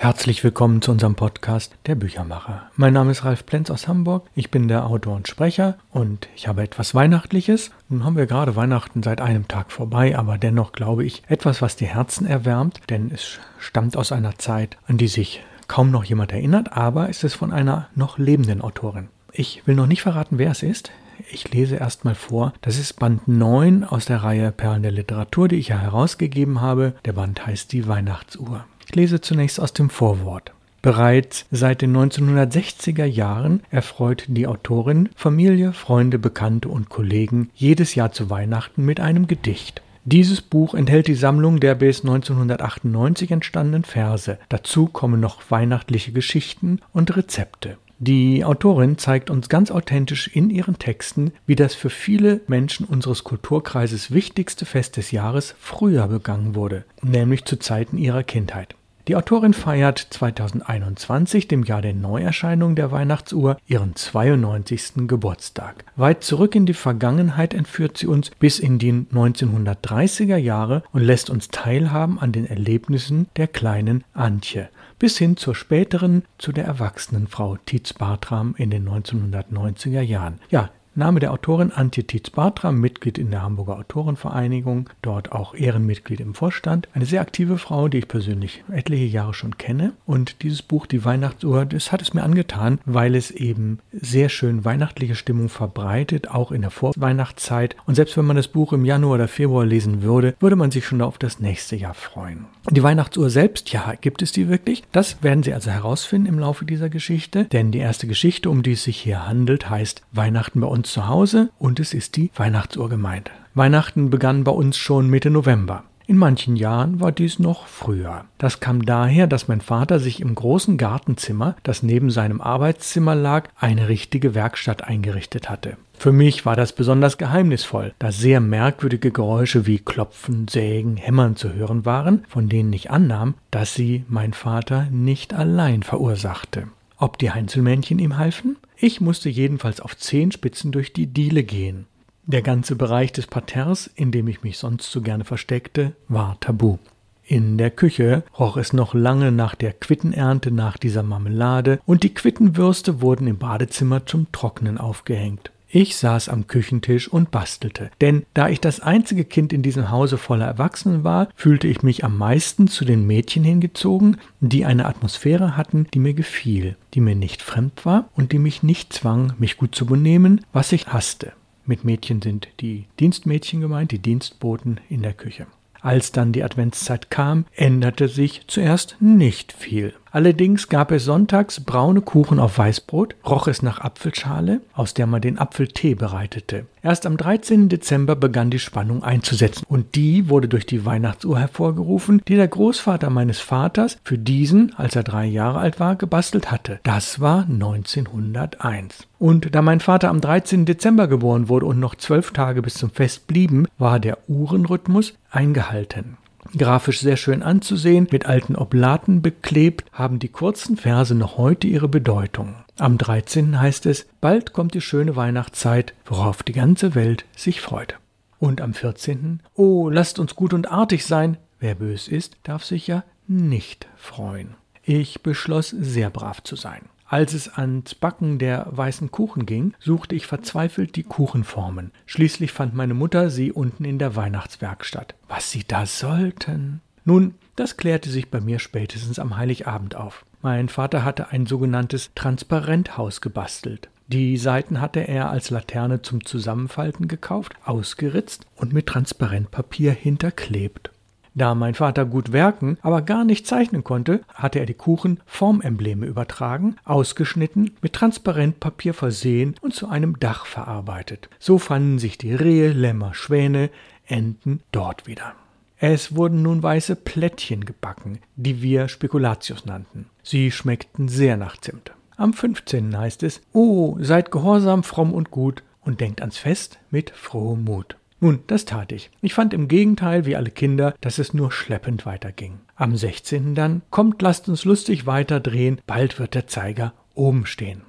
Herzlich willkommen zu unserem Podcast Der Büchermacher. Mein Name ist Ralf Plenz aus Hamburg. Ich bin der Autor und Sprecher und ich habe etwas Weihnachtliches. Nun haben wir gerade Weihnachten seit einem Tag vorbei, aber dennoch glaube ich etwas, was die Herzen erwärmt, denn es stammt aus einer Zeit, an die sich kaum noch jemand erinnert, aber es ist von einer noch lebenden Autorin. Ich will noch nicht verraten, wer es ist. Ich lese erstmal vor. Das ist Band 9 aus der Reihe Perlen der Literatur, die ich ja herausgegeben habe. Der Band heißt Die Weihnachtsuhr. Ich lese zunächst aus dem Vorwort. Bereits seit den 1960er Jahren erfreut die Autorin Familie, Freunde, Bekannte und Kollegen jedes Jahr zu Weihnachten mit einem Gedicht. Dieses Buch enthält die Sammlung der bis 1998 entstandenen Verse. Dazu kommen noch weihnachtliche Geschichten und Rezepte. Die Autorin zeigt uns ganz authentisch in ihren Texten, wie das für viele Menschen unseres Kulturkreises wichtigste Fest des Jahres früher begangen wurde, nämlich zu Zeiten ihrer Kindheit. Die Autorin feiert 2021, dem Jahr der Neuerscheinung der Weihnachtsuhr, ihren 92. Geburtstag. Weit zurück in die Vergangenheit entführt sie uns bis in die 1930er Jahre und lässt uns teilhaben an den Erlebnissen der kleinen Antje, bis hin zur späteren, zu der erwachsenen Frau Tietz Bartram in den 1990er Jahren. Ja, Name der Autorin Antje Tietz-Bartram, Mitglied in der Hamburger Autorenvereinigung, dort auch Ehrenmitglied im Vorstand. Eine sehr aktive Frau, die ich persönlich etliche Jahre schon kenne. Und dieses Buch, Die Weihnachtsuhr, das hat es mir angetan, weil es eben sehr schön weihnachtliche Stimmung verbreitet, auch in der Vorweihnachtszeit. Und selbst wenn man das Buch im Januar oder Februar lesen würde, würde man sich schon auf das nächste Jahr freuen. Die Weihnachtsuhr selbst, ja, gibt es die wirklich? Das werden Sie also herausfinden im Laufe dieser Geschichte, denn die erste Geschichte, um die es sich hier handelt, heißt Weihnachten bei uns zu Hause und es ist die Weihnachtsuhr gemeint. Weihnachten begann bei uns schon Mitte November. In manchen Jahren war dies noch früher. Das kam daher, dass mein Vater sich im großen Gartenzimmer, das neben seinem Arbeitszimmer lag, eine richtige Werkstatt eingerichtet hatte. Für mich war das besonders geheimnisvoll, da sehr merkwürdige Geräusche wie Klopfen, Sägen, Hämmern zu hören waren, von denen ich annahm, dass sie mein Vater nicht allein verursachte. Ob die Heinzelmännchen ihm halfen? Ich musste jedenfalls auf Zehenspitzen durch die Diele gehen. Der ganze Bereich des Parterres, in dem ich mich sonst so gerne versteckte, war tabu. In der Küche roch es noch lange nach der Quittenernte, nach dieser Marmelade, und die Quittenwürste wurden im Badezimmer zum Trocknen aufgehängt. Ich saß am Küchentisch und bastelte, denn da ich das einzige Kind in diesem Hause voller Erwachsenen war, fühlte ich mich am meisten zu den Mädchen hingezogen, die eine Atmosphäre hatten, die mir gefiel, die mir nicht fremd war und die mich nicht zwang, mich gut zu benehmen, was ich hasste. Mit Mädchen sind die Dienstmädchen gemeint, die Dienstboten in der Küche. Als dann die Adventszeit kam, änderte sich zuerst nicht viel. Allerdings gab es sonntags braune Kuchen auf Weißbrot, roch es nach Apfelschale, aus der man den Apfeltee bereitete. Erst am 13. Dezember begann die Spannung einzusetzen und die wurde durch die Weihnachtsuhr hervorgerufen, die der Großvater meines Vaters für diesen, als er drei Jahre alt war, gebastelt hatte. Das war 1901. Und da mein Vater am 13. Dezember geboren wurde und noch zwölf Tage bis zum Fest blieben, war der Uhrenrhythmus eingehalten. Grafisch sehr schön anzusehen, mit alten Oblaten beklebt, haben die kurzen Verse noch heute ihre Bedeutung. Am 13. heißt es, bald kommt die schöne Weihnachtszeit, worauf die ganze Welt sich freut. Und am 14. Oh, lasst uns gut und artig sein, wer bös ist, darf sich ja nicht freuen. Ich beschloss, sehr brav zu sein. Als es ans Backen der weißen Kuchen ging, suchte ich verzweifelt die Kuchenformen. Schließlich fand meine Mutter sie unten in der Weihnachtswerkstatt. Was sie da sollten. Nun, das klärte sich bei mir spätestens am Heiligabend auf. Mein Vater hatte ein sogenanntes Transparenthaus gebastelt. Die Seiten hatte er als Laterne zum Zusammenfalten gekauft, ausgeritzt und mit Transparentpapier hinterklebt. Da mein Vater gut werken, aber gar nicht zeichnen konnte, hatte er die Kuchen Formembleme übertragen, ausgeschnitten, mit Transparentpapier versehen und zu einem Dach verarbeitet. So fanden sich die Rehe, Lämmer, Schwäne, Enten dort wieder. Es wurden nun weiße Plättchen gebacken, die wir Spekulatius nannten. Sie schmeckten sehr nach Zimt. Am 15. heißt es, Oh, seid gehorsam, fromm und gut und denkt ans Fest mit frohem Mut. Nun, das tat ich. Ich fand im Gegenteil, wie alle Kinder, dass es nur schleppend weiterging. Am 16. dann, kommt, lasst uns lustig weiterdrehen, bald wird der Zeiger oben stehen.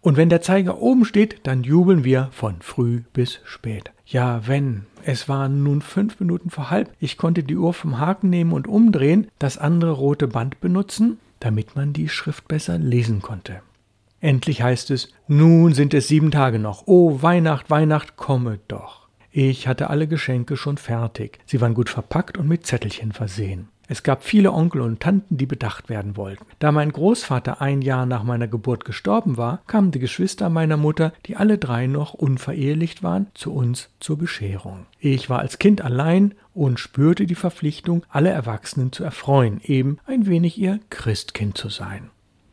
Und wenn der Zeiger oben steht, dann jubeln wir von früh bis spät. Ja, wenn. Es waren nun fünf Minuten vor halb. Ich konnte die Uhr vom Haken nehmen und umdrehen, das andere rote Band benutzen. damit man die Schrift besser lesen konnte. Endlich heißt es, nun sind es sieben Tage noch. Oh, Weihnacht, Weihnacht, komme doch. Ich hatte alle Geschenke schon fertig. Sie waren gut verpackt und mit Zettelchen versehen. Es gab viele Onkel und Tanten, die bedacht werden wollten. Da mein Großvater ein Jahr nach meiner Geburt gestorben war, kamen die Geschwister meiner Mutter, die alle drei noch unverehelicht waren, zu uns zur Bescherung. Ich war als Kind allein und spürte die Verpflichtung, alle Erwachsenen zu erfreuen, eben ein wenig ihr Christkind zu sein.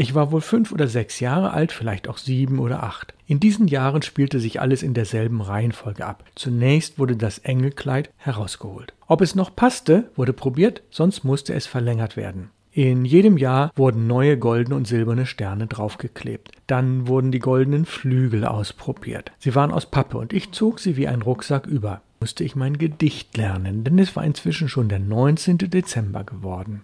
Ich war wohl fünf oder sechs Jahre alt, vielleicht auch sieben oder acht. In diesen Jahren spielte sich alles in derselben Reihenfolge ab. Zunächst wurde das Engelkleid herausgeholt. Ob es noch passte, wurde probiert, sonst musste es verlängert werden. In jedem Jahr wurden neue goldene und silberne Sterne draufgeklebt. Dann wurden die goldenen Flügel ausprobiert. Sie waren aus Pappe und ich zog sie wie ein Rucksack über. Musste ich mein Gedicht lernen, denn es war inzwischen schon der 19. Dezember geworden.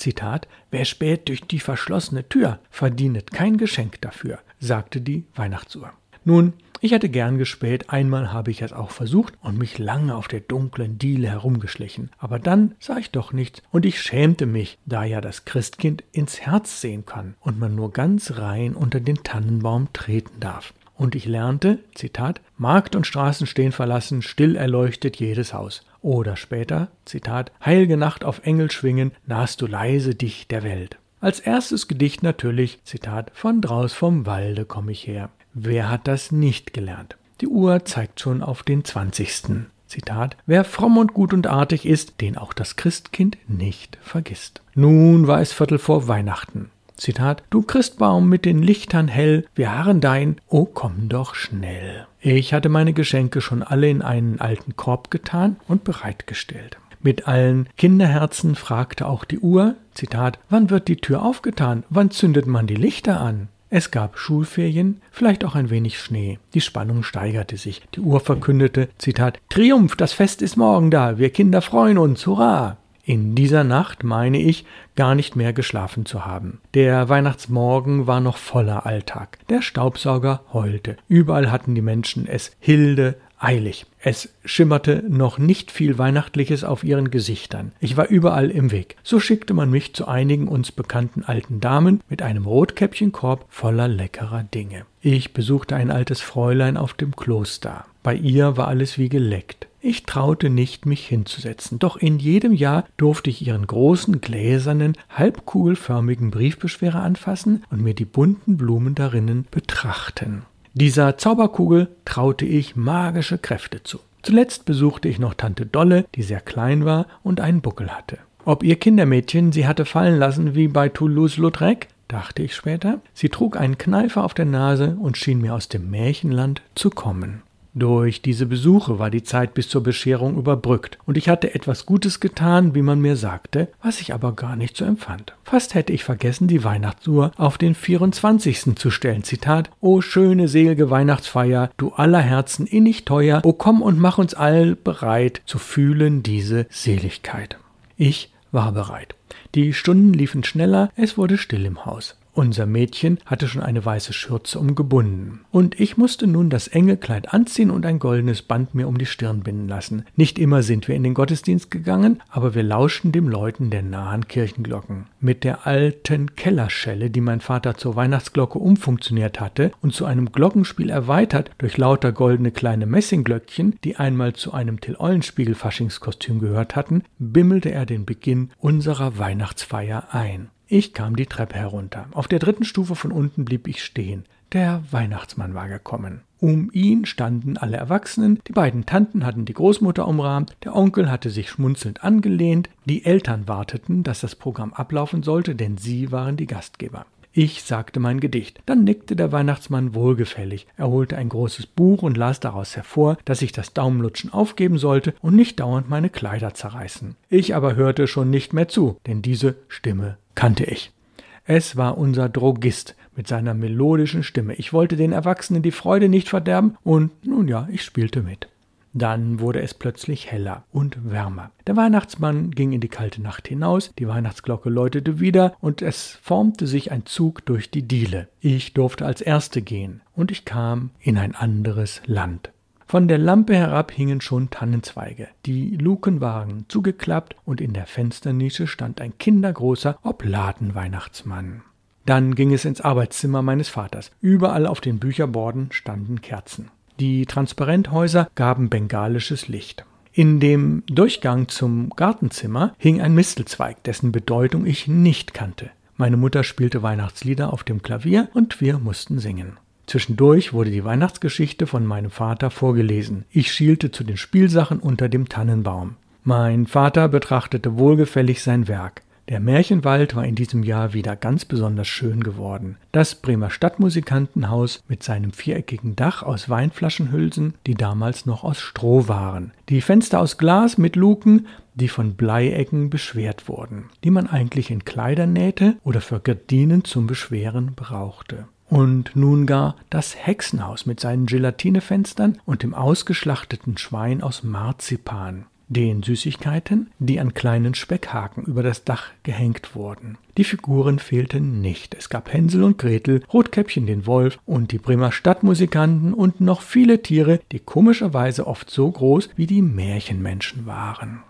Zitat, wer spät durch die verschlossene Tür, verdienet kein Geschenk dafür, sagte die Weihnachtsuhr. Nun, ich hätte gern gespäht, einmal habe ich es auch versucht und mich lange auf der dunklen Diele herumgeschlichen, aber dann sah ich doch nichts und ich schämte mich, da ja das Christkind ins Herz sehen kann und man nur ganz rein unter den Tannenbaum treten darf. Und ich lernte, Zitat, Markt und Straßen stehen verlassen, still erleuchtet jedes Haus. Oder später, Zitat, Heilge Nacht auf Engel schwingen, nahst du leise dich der Welt. Als erstes Gedicht natürlich, Zitat, von draus vom Walde komm ich her. Wer hat das nicht gelernt? Die Uhr zeigt schon auf den 20. Zitat, wer fromm und gut und artig ist, den auch das Christkind nicht vergisst. Nun war es Viertel vor Weihnachten. Zitat, Du Christbaum mit den Lichtern hell, wir harren dein, oh komm doch schnell. Ich hatte meine Geschenke schon alle in einen alten Korb getan und bereitgestellt. Mit allen Kinderherzen fragte auch die Uhr, Zitat, wann wird die Tür aufgetan, wann zündet man die Lichter an? Es gab Schulferien, vielleicht auch ein wenig Schnee. Die Spannung steigerte sich. Die Uhr verkündete, Zitat, Triumph, das Fest ist morgen da, wir Kinder freuen uns, hurra! In dieser Nacht meine ich, gar nicht mehr geschlafen zu haben. Der Weihnachtsmorgen war noch voller Alltag. Der Staubsauger heulte. Überall hatten die Menschen es Hilde, eilig. Es schimmerte noch nicht viel Weihnachtliches auf ihren Gesichtern. Ich war überall im Weg. So schickte man mich zu einigen uns bekannten alten Damen mit einem Rotkäppchenkorb voller leckerer Dinge. Ich besuchte ein altes Fräulein auf dem Kloster. Bei ihr war alles wie geleckt. Ich traute nicht, mich hinzusetzen, doch in jedem Jahr durfte ich ihren großen, gläsernen, halbkugelförmigen Briefbeschwerer anfassen und mir die bunten Blumen darinnen betrachten. Dieser Zauberkugel traute ich magische Kräfte zu. Zuletzt besuchte ich noch Tante Dolle, die sehr klein war und einen Buckel hatte. Ob ihr Kindermädchen sie hatte fallen lassen wie bei Toulouse-Lautrec, dachte ich später. Sie trug einen Kneifer auf der Nase und schien mir aus dem Märchenland zu kommen. Durch diese Besuche war die Zeit bis zur Bescherung überbrückt, und ich hatte etwas Gutes getan, wie man mir sagte, was ich aber gar nicht so empfand. Fast hätte ich vergessen, die Weihnachtsuhr auf den 24. zu stellen. Zitat: O schöne, selige Weihnachtsfeier, du aller Herzen innig teuer, o komm und mach uns all bereit zu fühlen diese Seligkeit. Ich war bereit. Die Stunden liefen schneller, es wurde still im Haus. Unser Mädchen hatte schon eine weiße Schürze umgebunden. Und ich musste nun das enge Kleid anziehen und ein goldenes Band mir um die Stirn binden lassen. Nicht immer sind wir in den Gottesdienst gegangen, aber wir lauschten dem Läuten der nahen Kirchenglocken. Mit der alten Kellerschelle, die mein Vater zur Weihnachtsglocke umfunktioniert hatte und zu einem Glockenspiel erweitert durch lauter goldene kleine Messingglöckchen, die einmal zu einem Till Eulenspiegel Faschingskostüm gehört hatten, bimmelte er den Beginn unserer Weihnachtsfeier ein. Ich kam die Treppe herunter. Auf der dritten Stufe von unten blieb ich stehen. Der Weihnachtsmann war gekommen. Um ihn standen alle Erwachsenen, die beiden Tanten hatten die Großmutter umrahmt, der Onkel hatte sich schmunzelnd angelehnt, die Eltern warteten, dass das Programm ablaufen sollte, denn sie waren die Gastgeber. Ich sagte mein Gedicht. Dann nickte der Weihnachtsmann wohlgefällig. Er holte ein großes Buch und las daraus hervor, dass ich das Daumenlutschen aufgeben sollte und nicht dauernd meine Kleider zerreißen. Ich aber hörte schon nicht mehr zu, denn diese Stimme kannte ich. Es war unser Drogist mit seiner melodischen Stimme. Ich wollte den Erwachsenen die Freude nicht verderben und nun ja, ich spielte mit. Dann wurde es plötzlich heller und wärmer. Der Weihnachtsmann ging in die kalte Nacht hinaus, die Weihnachtsglocke läutete wieder und es formte sich ein Zug durch die Diele. Ich durfte als Erste gehen und ich kam in ein anderes Land. Von der Lampe herab hingen schon Tannenzweige. Die Luken waren zugeklappt und in der Fensternische stand ein kindergroßer Obladen-Weihnachtsmann. Dann ging es ins Arbeitszimmer meines Vaters. Überall auf den Bücherborden standen Kerzen. Die Transparenthäuser gaben bengalisches Licht. In dem Durchgang zum Gartenzimmer hing ein Mistelzweig, dessen Bedeutung ich nicht kannte. Meine Mutter spielte Weihnachtslieder auf dem Klavier und wir mussten singen. Zwischendurch wurde die Weihnachtsgeschichte von meinem Vater vorgelesen. Ich schielte zu den Spielsachen unter dem Tannenbaum. Mein Vater betrachtete wohlgefällig sein Werk. Der Märchenwald war in diesem Jahr wieder ganz besonders schön geworden. Das Bremer Stadtmusikantenhaus mit seinem viereckigen Dach aus Weinflaschenhülsen, die damals noch aus Stroh waren. Die Fenster aus Glas mit Luken, die von Bleiecken beschwert wurden, die man eigentlich in Kleider nähte oder für Gardinen zum Beschweren brauchte. Und nun gar das Hexenhaus mit seinen Gelatinefenstern und dem ausgeschlachteten Schwein aus Marzipan den Süßigkeiten, die an kleinen Speckhaken über das Dach gehängt wurden. Die Figuren fehlten nicht. Es gab Hänsel und Gretel, Rotkäppchen den Wolf und die Bremer Stadtmusikanten und noch viele Tiere, die komischerweise oft so groß wie die Märchenmenschen waren.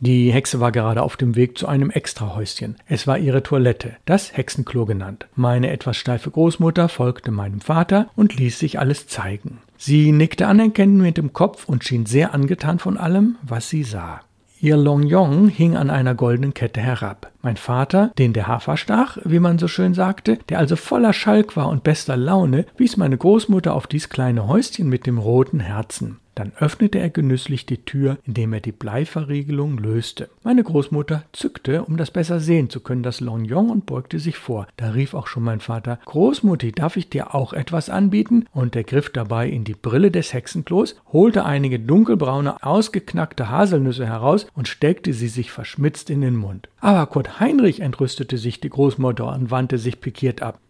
Die Hexe war gerade auf dem Weg zu einem Extrahäuschen. Es war ihre Toilette, das Hexenklo genannt. Meine etwas steife Großmutter folgte meinem Vater und ließ sich alles zeigen. Sie nickte anerkennend mit dem Kopf und schien sehr angetan von allem, was sie sah. Ihr Longyong hing an einer goldenen Kette herab. Mein Vater, den der Hafer stach, wie man so schön sagte, der also voller Schalk war und bester Laune, wies meine Großmutter auf dies kleine Häuschen mit dem roten Herzen. Dann öffnete er genüsslich die Tür, indem er die Bleiverriegelung löste. Meine Großmutter zückte, um das besser sehen zu können, das Lorgnon und beugte sich vor. Da rief auch schon mein Vater: Großmutti, darf ich dir auch etwas anbieten? Und er griff dabei in die Brille des Hexenklos, holte einige dunkelbraune, ausgeknackte Haselnüsse heraus und steckte sie sich verschmitzt in den Mund. Aber Kurt Heinrich entrüstete sich die Großmutter und wandte sich pikiert ab.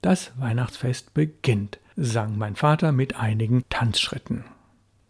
Das Weihnachtsfest beginnt, sang mein Vater mit einigen Tanzschritten.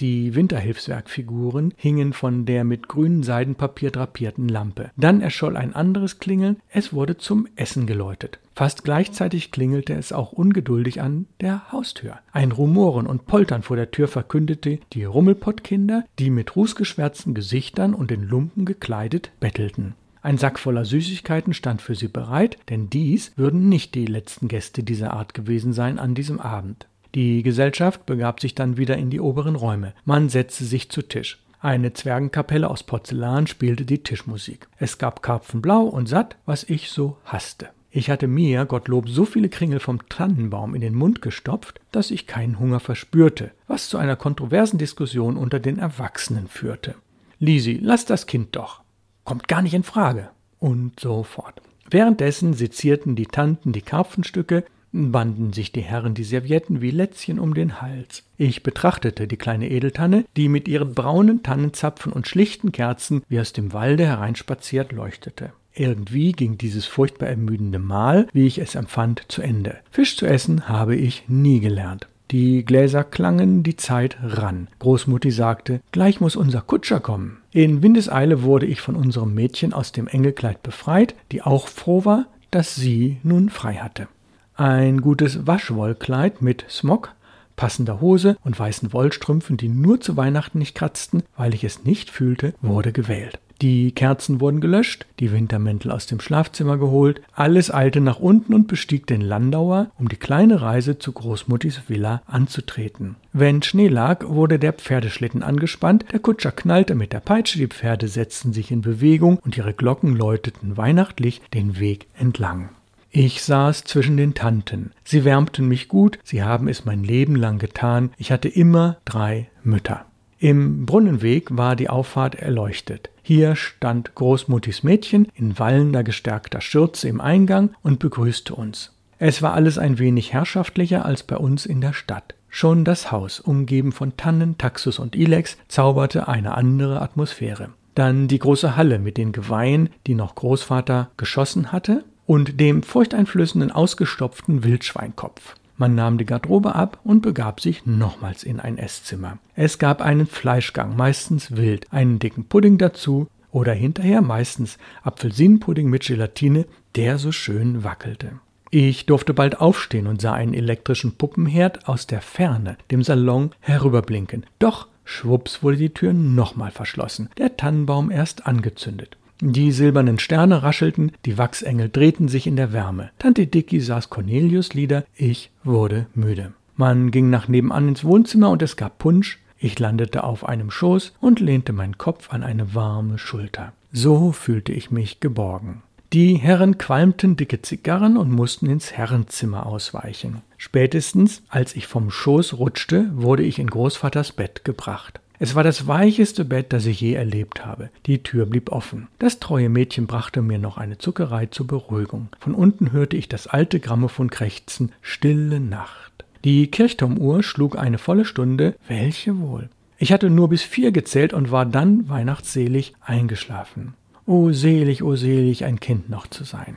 Die Winterhilfswerkfiguren hingen von der mit grünem Seidenpapier drapierten Lampe. Dann erscholl ein anderes Klingeln, es wurde zum Essen geläutet. Fast gleichzeitig klingelte es auch ungeduldig an der Haustür. Ein Rumoren und Poltern vor der Tür verkündete die Rummelpottkinder, die mit rußgeschwärzten Gesichtern und in Lumpen gekleidet bettelten. Ein Sack voller Süßigkeiten stand für sie bereit, denn dies würden nicht die letzten Gäste dieser Art gewesen sein an diesem Abend. Die Gesellschaft begab sich dann wieder in die oberen Räume. Man setzte sich zu Tisch. Eine Zwergenkapelle aus Porzellan spielte die Tischmusik. Es gab Karpfenblau und satt, was ich so hasste. Ich hatte mir, Gottlob, so viele Kringel vom Tannenbaum in den Mund gestopft, dass ich keinen Hunger verspürte, was zu einer kontroversen Diskussion unter den Erwachsenen führte. Lisi, lass das Kind doch. Kommt gar nicht in Frage. Und so fort. Währenddessen sezierten die Tanten die Karpfenstücke, banden sich die Herren die Servietten wie Lätzchen um den Hals. Ich betrachtete die kleine Edeltanne, die mit ihren braunen Tannenzapfen und schlichten Kerzen wie aus dem Walde hereinspaziert leuchtete. Irgendwie ging dieses furchtbar ermüdende Mahl, wie ich es empfand, zu Ende. Fisch zu essen habe ich nie gelernt. Die Gläser klangen, die Zeit rann. Großmutti sagte, gleich muss unser Kutscher kommen. In Windeseile wurde ich von unserem Mädchen aus dem Engelkleid befreit, die auch froh war, dass sie nun frei hatte. Ein gutes Waschwollkleid mit Smog, passender Hose und weißen Wollstrümpfen, die nur zu Weihnachten nicht kratzten, weil ich es nicht fühlte, wurde gewählt. Die Kerzen wurden gelöscht, die Wintermäntel aus dem Schlafzimmer geholt, alles eilte nach unten und bestieg den Landauer, um die kleine Reise zu Großmuttis Villa anzutreten. Wenn Schnee lag, wurde der Pferdeschlitten angespannt, der Kutscher knallte mit der Peitsche, die Pferde setzten sich in Bewegung und ihre Glocken läuteten weihnachtlich den Weg entlang. Ich saß zwischen den Tanten. Sie wärmten mich gut, sie haben es mein Leben lang getan. Ich hatte immer drei Mütter. Im Brunnenweg war die Auffahrt erleuchtet. Hier stand Großmuttis Mädchen in wallender gestärkter Schürze im Eingang und begrüßte uns. Es war alles ein wenig herrschaftlicher als bei uns in der Stadt. Schon das Haus, umgeben von Tannen, Taxus und Ilex, zauberte eine andere Atmosphäre. Dann die große Halle mit den Geweihen, die noch Großvater geschossen hatte, und dem furchteinflößenden ausgestopften Wildschweinkopf. Man nahm die Garderobe ab und begab sich nochmals in ein Esszimmer. Es gab einen Fleischgang, meistens wild, einen dicken Pudding dazu oder hinterher meistens Apfelsinenpudding mit Gelatine, der so schön wackelte. Ich durfte bald aufstehen und sah einen elektrischen Puppenherd aus der Ferne, dem Salon, herüberblinken. Doch schwupps wurde die Tür nochmal verschlossen, der Tannenbaum erst angezündet. Die silbernen Sterne raschelten, die Wachsengel drehten sich in der Wärme. Tante Dicky saß Cornelius Lieder, ich wurde müde. Man ging nach nebenan ins Wohnzimmer und es gab Punsch. Ich landete auf einem Schoß und lehnte meinen Kopf an eine warme Schulter. So fühlte ich mich geborgen. Die Herren qualmten dicke Zigarren und mussten ins Herrenzimmer ausweichen. Spätestens, als ich vom Schoß rutschte, wurde ich in Großvaters Bett gebracht. Es war das weicheste Bett, das ich je erlebt habe. Die Tür blieb offen. Das treue Mädchen brachte mir noch eine Zuckerei zur Beruhigung. Von unten hörte ich das alte Grammophon krächzen, stille Nacht. Die Kirchturmuhr schlug eine volle Stunde, welche wohl. Ich hatte nur bis vier gezählt und war dann weihnachtsselig eingeschlafen. O selig, o selig, ein Kind noch zu sein.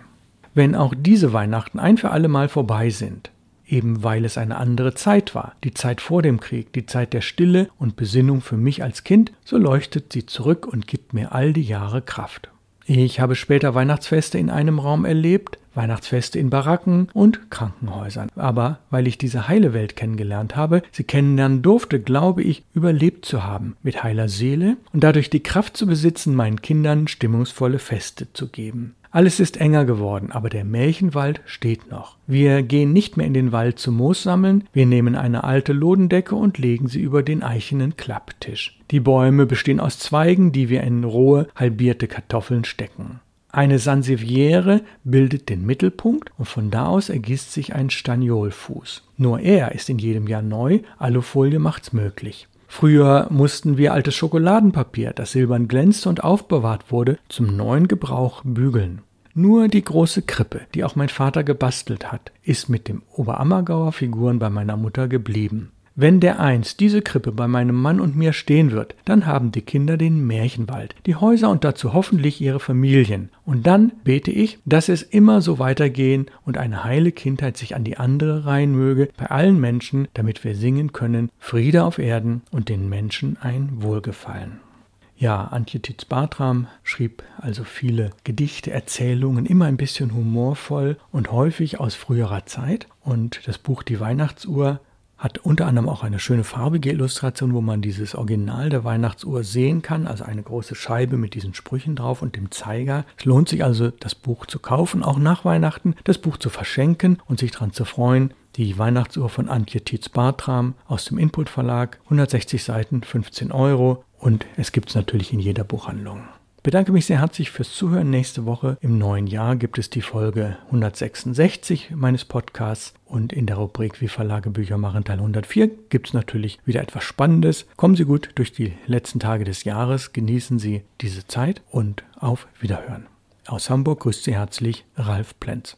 Wenn auch diese Weihnachten ein für allemal vorbei sind, eben weil es eine andere Zeit war, die Zeit vor dem Krieg, die Zeit der Stille und Besinnung für mich als Kind, so leuchtet sie zurück und gibt mir all die Jahre Kraft. Ich habe später Weihnachtsfeste in einem Raum erlebt, Weihnachtsfeste in Baracken und Krankenhäusern. Aber weil ich diese heile Welt kennengelernt habe, sie kennenlernen durfte, glaube ich, überlebt zu haben, mit heiler Seele und dadurch die Kraft zu besitzen, meinen Kindern stimmungsvolle Feste zu geben. Alles ist enger geworden, aber der Märchenwald steht noch. Wir gehen nicht mehr in den Wald zum Moos sammeln, wir nehmen eine alte Lodendecke und legen sie über den eichenen Klapptisch. Die Bäume bestehen aus Zweigen, die wir in rohe, halbierte Kartoffeln stecken. Eine Sanseviere bildet den Mittelpunkt und von da aus ergießt sich ein Staniolfuß. Nur er ist in jedem Jahr neu, Alufolie macht's möglich. Früher mussten wir altes Schokoladenpapier, das silbern glänzte und aufbewahrt wurde, zum neuen Gebrauch bügeln. Nur die große Krippe, die auch mein Vater gebastelt hat, ist mit dem Oberammergauer Figuren bei meiner Mutter geblieben. Wenn der einst diese Krippe bei meinem Mann und mir stehen wird, dann haben die Kinder den Märchenwald, die Häuser und dazu hoffentlich ihre Familien. Und dann bete ich, dass es immer so weitergehen und eine heile Kindheit sich an die andere reihen möge bei allen Menschen, damit wir singen können, Friede auf Erden und den Menschen ein Wohlgefallen. Ja, Antje Titz-Bartram schrieb also viele Gedichte, Erzählungen, immer ein bisschen humorvoll und häufig aus früherer Zeit. Und das Buch Die Weihnachtsuhr hat unter anderem auch eine schöne farbige Illustration, wo man dieses Original der Weihnachtsuhr sehen kann, also eine große Scheibe mit diesen Sprüchen drauf und dem Zeiger. Es lohnt sich also, das Buch zu kaufen, auch nach Weihnachten, das Buch zu verschenken und sich daran zu freuen. Die Weihnachtsuhr von Antje Tietz-Bartram aus dem Input Verlag, 160 Seiten, 15 Euro und es gibt es natürlich in jeder Buchhandlung bedanke mich sehr herzlich fürs Zuhören. Nächste Woche im neuen Jahr gibt es die Folge 166 meines Podcasts und in der Rubrik Wie Verlage Bücher machen Teil 104 gibt es natürlich wieder etwas Spannendes. Kommen Sie gut durch die letzten Tage des Jahres, genießen Sie diese Zeit und auf Wiederhören. Aus Hamburg grüßt Sie herzlich Ralf Plenz.